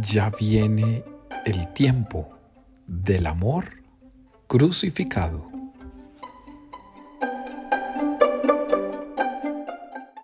ya viene el tiempo del amor crucificado.